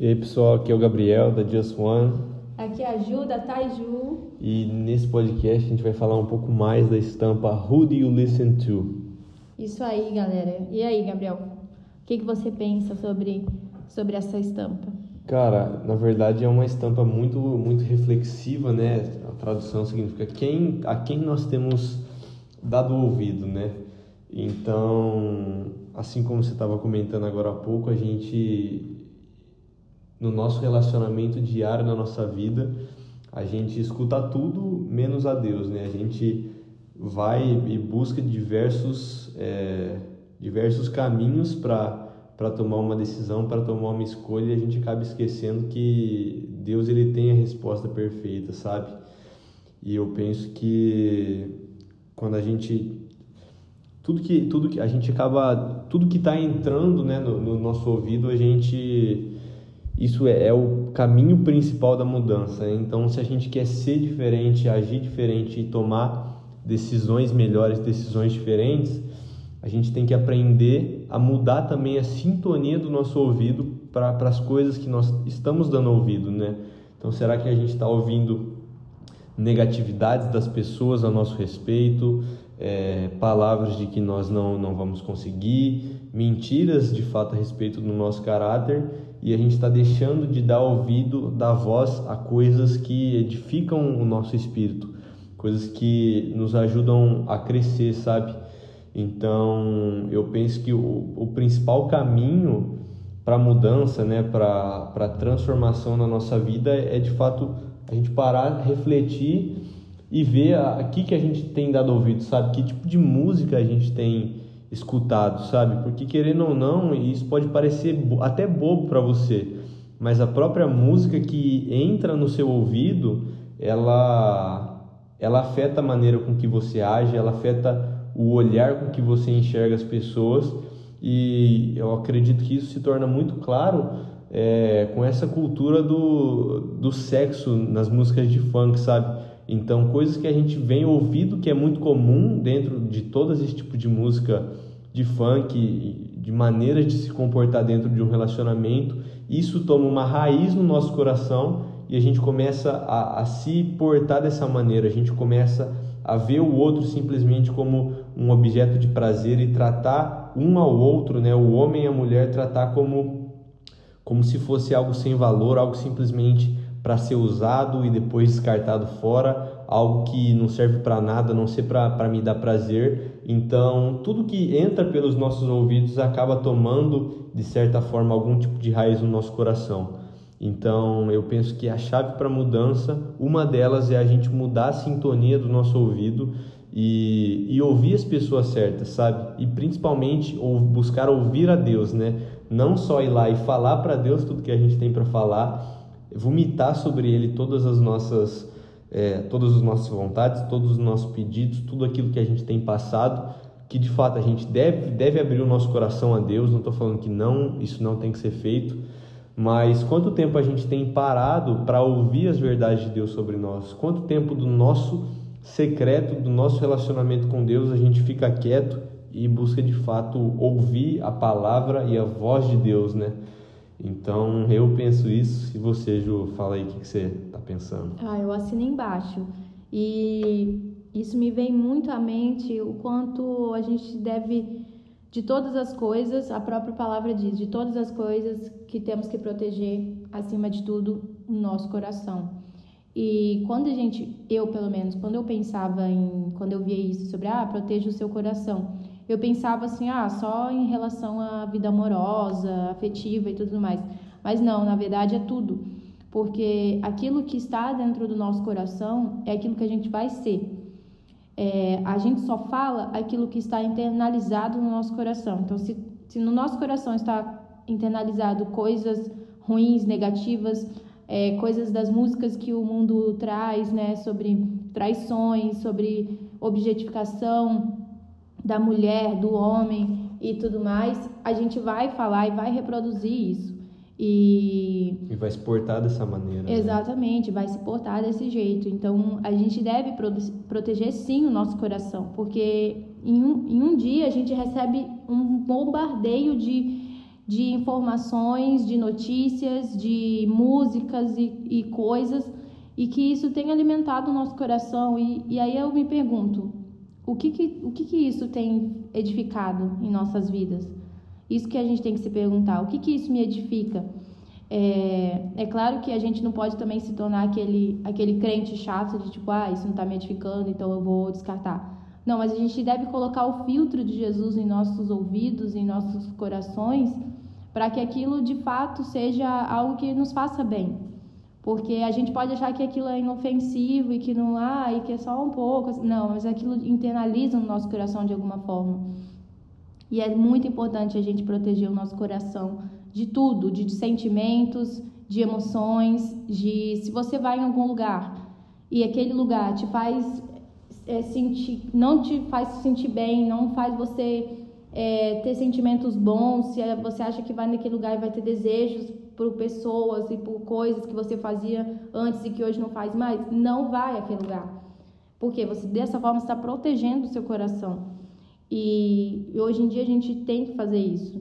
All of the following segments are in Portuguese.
E aí pessoal, aqui é o Gabriel da Just One. Aqui é a Ju da Taiju. E nesse podcast a gente vai falar um pouco mais da estampa Who Do You Listen To? Isso aí, galera. E aí, Gabriel? O que, que você pensa sobre, sobre essa estampa? Cara, na verdade é uma estampa muito, muito reflexiva, né? A tradução significa quem, a quem nós temos dado ouvido, né? Então, assim como você estava comentando agora há pouco, a gente no nosso relacionamento diário na nossa vida, a gente escuta tudo menos a Deus, né? A gente vai e busca diversos, é, diversos caminhos para tomar uma decisão, para tomar uma escolha, e a gente acaba esquecendo que Deus ele tem a resposta perfeita, sabe? E eu penso que quando a gente tudo que tudo que a gente acaba tudo que está entrando, né, no, no nosso ouvido, a gente isso é, é, o caminho principal da mudança. Então, se a gente quer ser diferente, agir diferente e tomar decisões melhores, decisões diferentes, a gente tem que aprender a mudar também a sintonia do nosso ouvido para as coisas que nós estamos dando ouvido, né? Então, será que a gente está ouvindo negatividades das pessoas a nosso respeito, é, palavras de que nós não, não vamos conseguir, mentiras de fato a respeito do nosso caráter e a gente está deixando de dar ouvido, dar voz a coisas que edificam o nosso espírito, coisas que nos ajudam a crescer, sabe? Então eu penso que o, o principal caminho para mudança, né, para transformação na nossa vida é de fato a gente parar, refletir e ver a, a que, que a gente tem dado ouvido, sabe? Que tipo de música a gente tem escutado, sabe? Porque querendo ou não, isso pode parecer até bobo para você, mas a própria música que entra no seu ouvido, ela ela afeta a maneira com que você age, ela afeta o olhar com que você enxerga as pessoas e eu acredito que isso se torna muito claro é, com essa cultura do, do sexo nas músicas de funk, sabe? Então, coisas que a gente vem ouvindo que é muito comum dentro de todo esse tipo de música de funk, de maneiras de se comportar dentro de um relacionamento, isso toma uma raiz no nosso coração e a gente começa a, a se portar dessa maneira, a gente começa a ver o outro simplesmente como um objeto de prazer e tratar um ao outro, né, o homem e a mulher, tratar como como se fosse algo sem valor, algo simplesmente para ser usado e depois descartado fora, algo que não serve para nada, não ser para me dar prazer. Então, tudo que entra pelos nossos ouvidos acaba tomando, de certa forma, algum tipo de raiz no nosso coração. Então, eu penso que a chave para mudança, uma delas é a gente mudar a sintonia do nosso ouvido e, e ouvir as pessoas certas, sabe? E principalmente ou buscar ouvir a Deus, né? Não só ir lá e falar para Deus tudo que a gente tem para falar, vomitar sobre ele todas as nossas é, todas as nossas vontades, todos os nossos pedidos, tudo aquilo que a gente tem passado, que de fato a gente deve, deve abrir o nosso coração a Deus. Não estou falando que não, isso não tem que ser feito, mas quanto tempo a gente tem parado para ouvir as verdades de Deus sobre nós? Quanto tempo do nosso secreto, do nosso relacionamento com Deus, a gente fica quieto e busca de fato ouvir a palavra e a voz de Deus, né? Então eu penso isso. E você, Ju, fala aí o que, você está pensando. Ah, eu assino embaixo. E isso me vem muito à mente o quanto a gente deve, de todas as coisas, a própria palavra diz, de todas as coisas que temos que proteger, acima de tudo, o nosso coração. E quando a gente, eu pelo menos, quando eu pensava em, quando eu via isso sobre, ah, proteja o seu coração, eu pensava assim, ah, só em relação à vida amorosa, afetiva e tudo mais. Mas não, na verdade é tudo. Porque aquilo que está dentro do nosso coração é aquilo que a gente vai ser. É, a gente só fala aquilo que está internalizado no nosso coração. Então, se, se no nosso coração está internalizado coisas ruins, negativas, é, coisas das músicas que o mundo traz, né, sobre traições, sobre objetificação, da mulher, do homem e tudo mais, a gente vai falar e vai reproduzir isso. E, e vai se portar dessa maneira. Né? Exatamente, né? vai se portar desse jeito. Então, a gente deve proteger sim o nosso coração, porque em um, em um dia a gente recebe um bombardeio de, de informações, de notícias, de músicas e, e coisas, e que isso tem alimentado o nosso coração. E, e aí eu me pergunto, o que que, o que que isso tem edificado em nossas vidas? Isso que a gente tem que se perguntar, o que que isso me edifica? É, é claro que a gente não pode também se tornar aquele, aquele crente chato de tipo, ah, isso não está me edificando, então eu vou descartar. Não, mas a gente deve colocar o filtro de Jesus em nossos ouvidos, em nossos corações, para que aquilo de fato seja algo que nos faça bem. Porque a gente pode achar que aquilo é inofensivo e que não, ah, e que é só um pouco. Não, mas aquilo internaliza no nosso coração de alguma forma. E é muito importante a gente proteger o nosso coração de tudo, de, de sentimentos, de emoções, de se você vai em algum lugar e aquele lugar te faz é, sentir, não te faz se sentir bem, não faz você é, ter sentimentos bons, se você acha que vai naquele lugar e vai ter desejos por pessoas e por coisas que você fazia antes e que hoje não faz mais, não vai àquele lugar. Porque você dessa forma está protegendo o seu coração. E, hoje em dia a gente tem que fazer isso.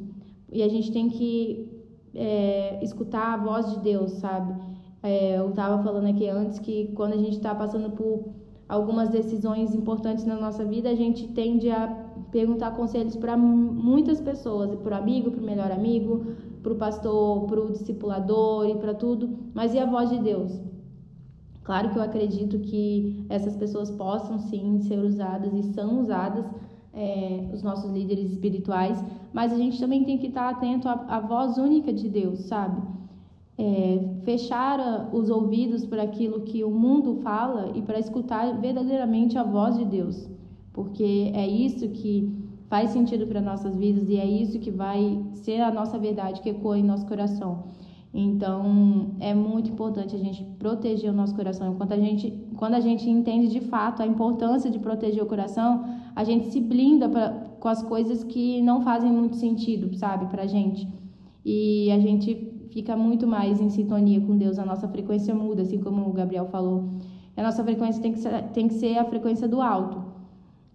E a gente tem que é, escutar a voz de Deus, sabe? É, eu estava falando aqui antes que quando a gente está passando por algumas decisões importantes na nossa vida, a gente tende a perguntar conselhos para muitas pessoas, para o amigo, para o melhor amigo, para o pastor, para o discipulador e para tudo, mas e a voz de Deus? Claro que eu acredito que essas pessoas possam sim ser usadas e são usadas, é, os nossos líderes espirituais, mas a gente também tem que estar atento à, à voz única de Deus, sabe? é, fechar os ouvidos para aquilo que o mundo fala e para escutar verdadeiramente a voz de Deus, porque é isso que faz sentido para nossas vidas e é isso que vai ser a nossa verdade que ecoa em nosso coração. Então, é muito importante a gente proteger o nosso coração. Enquanto a gente, quando a gente entende de fato a importância de proteger o coração, a gente se blinda pra, com as coisas que não fazem muito sentido, sabe, pra gente. E a gente fica muito mais em sintonia com Deus, a nossa frequência muda, assim como o Gabriel falou. A nossa frequência tem que ser, tem que ser a frequência do alto.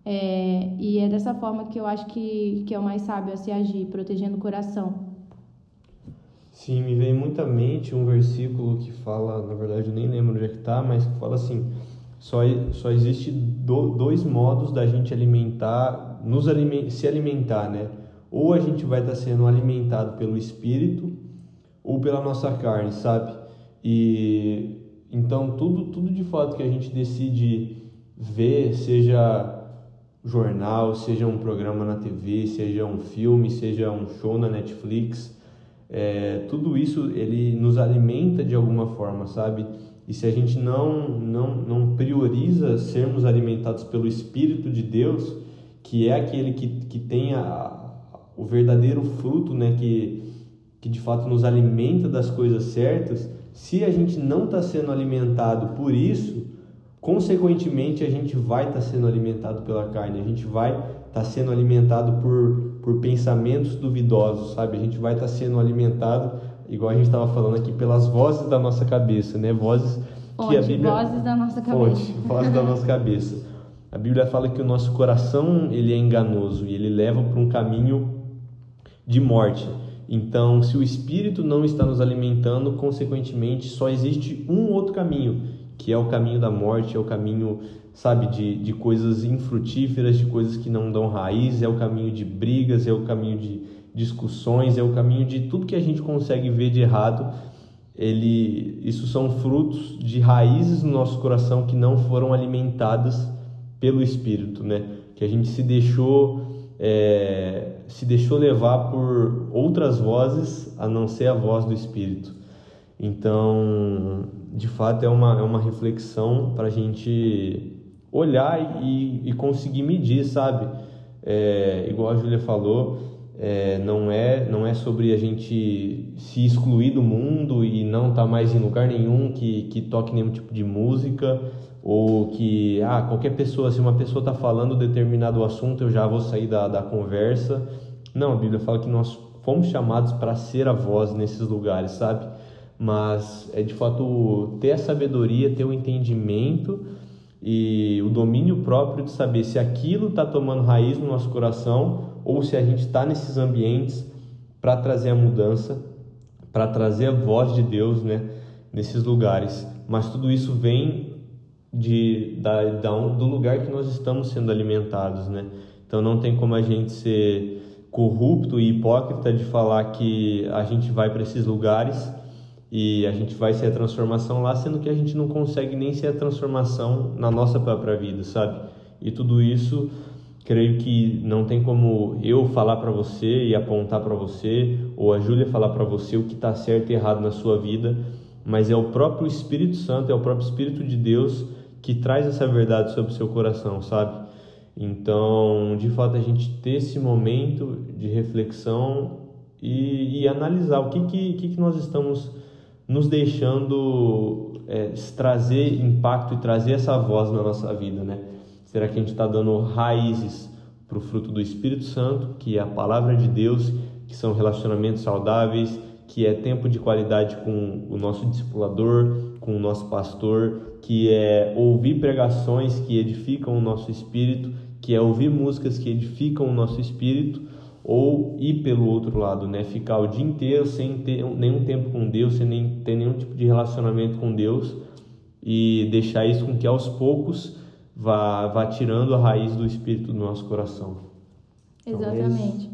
É, e é dessa forma que eu acho que, que é o mais sábio a se agir, protegendo o coração. Sim, me vem muito à mente um versículo que fala, na verdade eu nem lembro onde é que está, mas que fala assim, só, só existe do, dois modos da gente alimentar, nos aliment, se alimentar, né? Ou a gente vai estar sendo alimentado pelo Espírito, ou pela nossa carne, sabe? E então tudo tudo de fato que a gente decide ver, seja jornal, seja um programa na TV, seja um filme, seja um show na Netflix, é, tudo isso ele nos alimenta de alguma forma, sabe? E se a gente não, não, não prioriza sermos alimentados pelo Espírito de Deus, que é aquele que, que tem a, o verdadeiro fruto, né? Que, que de fato nos alimenta das coisas certas, se a gente não está sendo alimentado por isso, consequentemente a gente vai estar tá sendo alimentado pela carne, a gente vai estar tá sendo alimentado por, por pensamentos duvidosos, sabe? A gente vai estar tá sendo alimentado, igual a gente estava falando aqui, pelas vozes da nossa cabeça, né? Vozes que Fonte, a Bíblia... vozes da nossa cabeça. Fonte, vozes da nossa cabeça. A Bíblia fala que o nosso coração ele é enganoso e ele leva para um caminho de morte. Então, se o espírito não está nos alimentando, consequentemente, só existe um outro caminho, que é o caminho da morte, é o caminho, sabe, de, de coisas infrutíferas, de coisas que não dão raiz, é o caminho de brigas, é o caminho de discussões, é o caminho de tudo que a gente consegue ver de errado. Ele, isso são frutos de raízes no nosso coração que não foram alimentadas pelo Espírito, né? Que a gente se deixou é, se deixou levar por outras vozes a não ser a voz do Espírito. Então, de fato, é uma, é uma reflexão para a gente olhar e, e conseguir medir, sabe? É, igual a Júlia falou, é, não, é, não é sobre a gente se excluir do mundo e não estar tá mais em lugar nenhum que, que toque nenhum tipo de música ou que ah, qualquer pessoa, se uma pessoa está falando determinado assunto, eu já vou sair da, da conversa. Não, a Bíblia fala que nós fomos chamados para ser a voz nesses lugares, sabe? Mas é de fato ter a sabedoria, ter o entendimento e o domínio próprio de saber se aquilo está tomando raiz no nosso coração ou se a gente está nesses ambientes para trazer a mudança, para trazer a voz de Deus, né, nesses lugares. Mas tudo isso vem de da, da do lugar que nós estamos sendo alimentados, né? Então não tem como a gente ser corrupto e hipócrita de falar que a gente vai para esses lugares e a gente vai ser a transformação lá, sendo que a gente não consegue nem ser a transformação na nossa própria vida, sabe? E tudo isso, creio que não tem como eu falar para você e apontar para você, ou a Júlia falar para você o que está certo e errado na sua vida, mas é o próprio Espírito Santo, é o próprio Espírito de Deus que traz essa verdade sobre o seu coração, sabe? Então, de fato, a gente ter esse momento de reflexão e, e analisar o que, que, que, nós estamos nos deixando é, trazer impacto e trazer essa voz na nossa vida, né? Será que a gente está dando raízes para o fruto do Espírito Santo, que é a palavra de Deus, que são relacionamentos saudáveis, que é tempo de qualidade com o nosso discipulador, com o nosso pastor, que é ouvir pregações que edificam o nosso espírito, que é ouvir músicas que edificam o nosso espírito, ou ir pelo outro lado, né? Ficar o dia inteiro sem ter nenhum tempo com Deus, sem nem ter nenhum tipo de relacionamento com Deus e deixar isso com que aos poucos vá, vá tirando a raiz do espírito do nosso coração. Exatamente.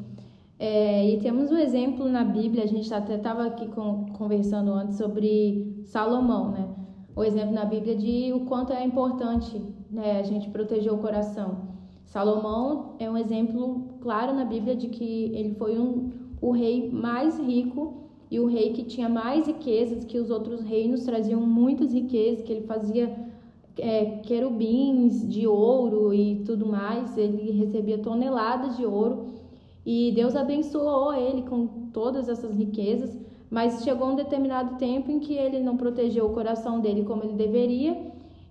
É, e temos um exemplo na Bíblia, a gente até estava aqui com, conversando antes sobre Salomão, né? O exemplo na Bíblia de o quanto é importante né, a gente proteger o coração. Salomão é um exemplo claro na Bíblia de que ele foi um, o rei mais rico e o rei que tinha mais riquezas, que os outros reinos traziam muitas riquezas, que ele fazia é, querubins de ouro e tudo mais, ele recebia toneladas de ouro e Deus abençoou ele com todas essas riquezas, mas chegou um determinado tempo em que ele não protegeu o coração dele como ele deveria,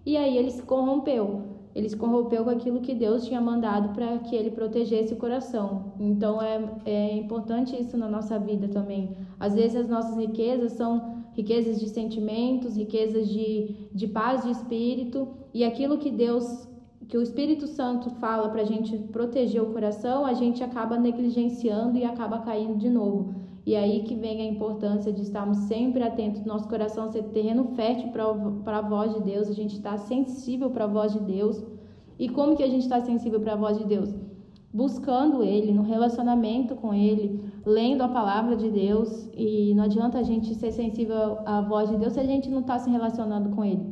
e aí ele se corrompeu. Ele se corrompeu com aquilo que Deus tinha mandado para que ele protegesse o coração. Então é, é importante isso na nossa vida também. Às vezes as nossas riquezas são riquezas de sentimentos, riquezas de, de paz de espírito, e aquilo que Deus que o Espírito Santo fala para a gente proteger o coração, a gente acaba negligenciando e acaba caindo de novo. E aí que vem a importância de estarmos sempre atentos, nosso coração ser terreno fértil para a voz de Deus, a gente está sensível para a voz de Deus. E como que a gente está sensível para a voz de Deus? Buscando Ele, no relacionamento com Ele, lendo a palavra de Deus. E não adianta a gente ser sensível à voz de Deus se a gente não está se relacionando com Ele.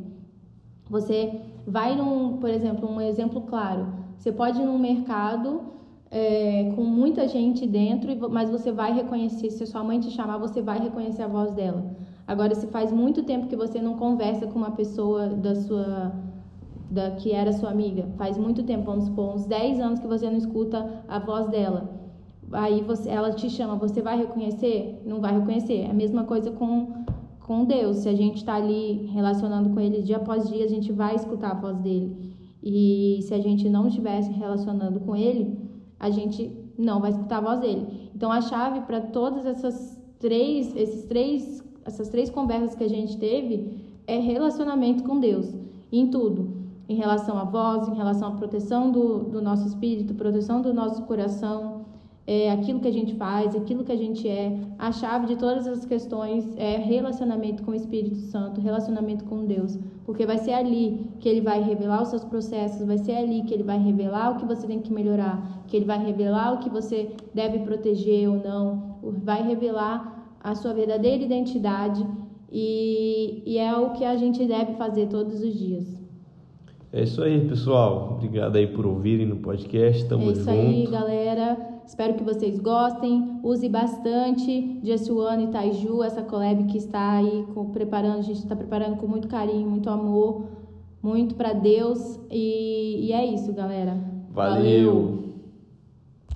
Você vai num, por exemplo, um exemplo claro. Você pode ir num mercado é, com muita gente dentro, mas você vai reconhecer, se sua mãe te chamar, você vai reconhecer a voz dela. Agora, se faz muito tempo que você não conversa com uma pessoa da sua da que era sua amiga, faz muito tempo, vamos supor, uns 10 anos que você não escuta a voz dela. Aí você, ela te chama, você vai reconhecer? Não vai reconhecer. É a mesma coisa com com Deus. Se a gente está ali relacionando com Ele dia após dia, a gente vai escutar a voz dele. E se a gente não estivesse relacionando com Ele, a gente não vai escutar a voz dele. Então a chave para todas essas três, esses três, essas três conversas que a gente teve é relacionamento com Deus em tudo, em relação à voz, em relação à proteção do, do nosso espírito, proteção do nosso coração, é, aquilo que a gente faz, aquilo que a gente é. A chave de todas as questões é relacionamento com o Espírito Santo, relacionamento com Deus. Porque vai ser ali que ele vai revelar os seus processos, vai ser ali que ele vai revelar o que você tem que melhorar, que ele vai revelar o que você deve proteger ou não, vai revelar a sua verdadeira identidade e, e é o que a gente deve fazer todos os dias. É isso aí, pessoal. Obrigado aí por ouvirem no podcast. Tamo junto. É isso junto. aí, galera. Espero que vocês gostem. Use bastante Jessuano e Taiju, essa collab que está aí com, preparando, a gente está preparando com muito carinho, muito amor, muito para Deus. E, e, é isso, galera. Valeu. Valeu.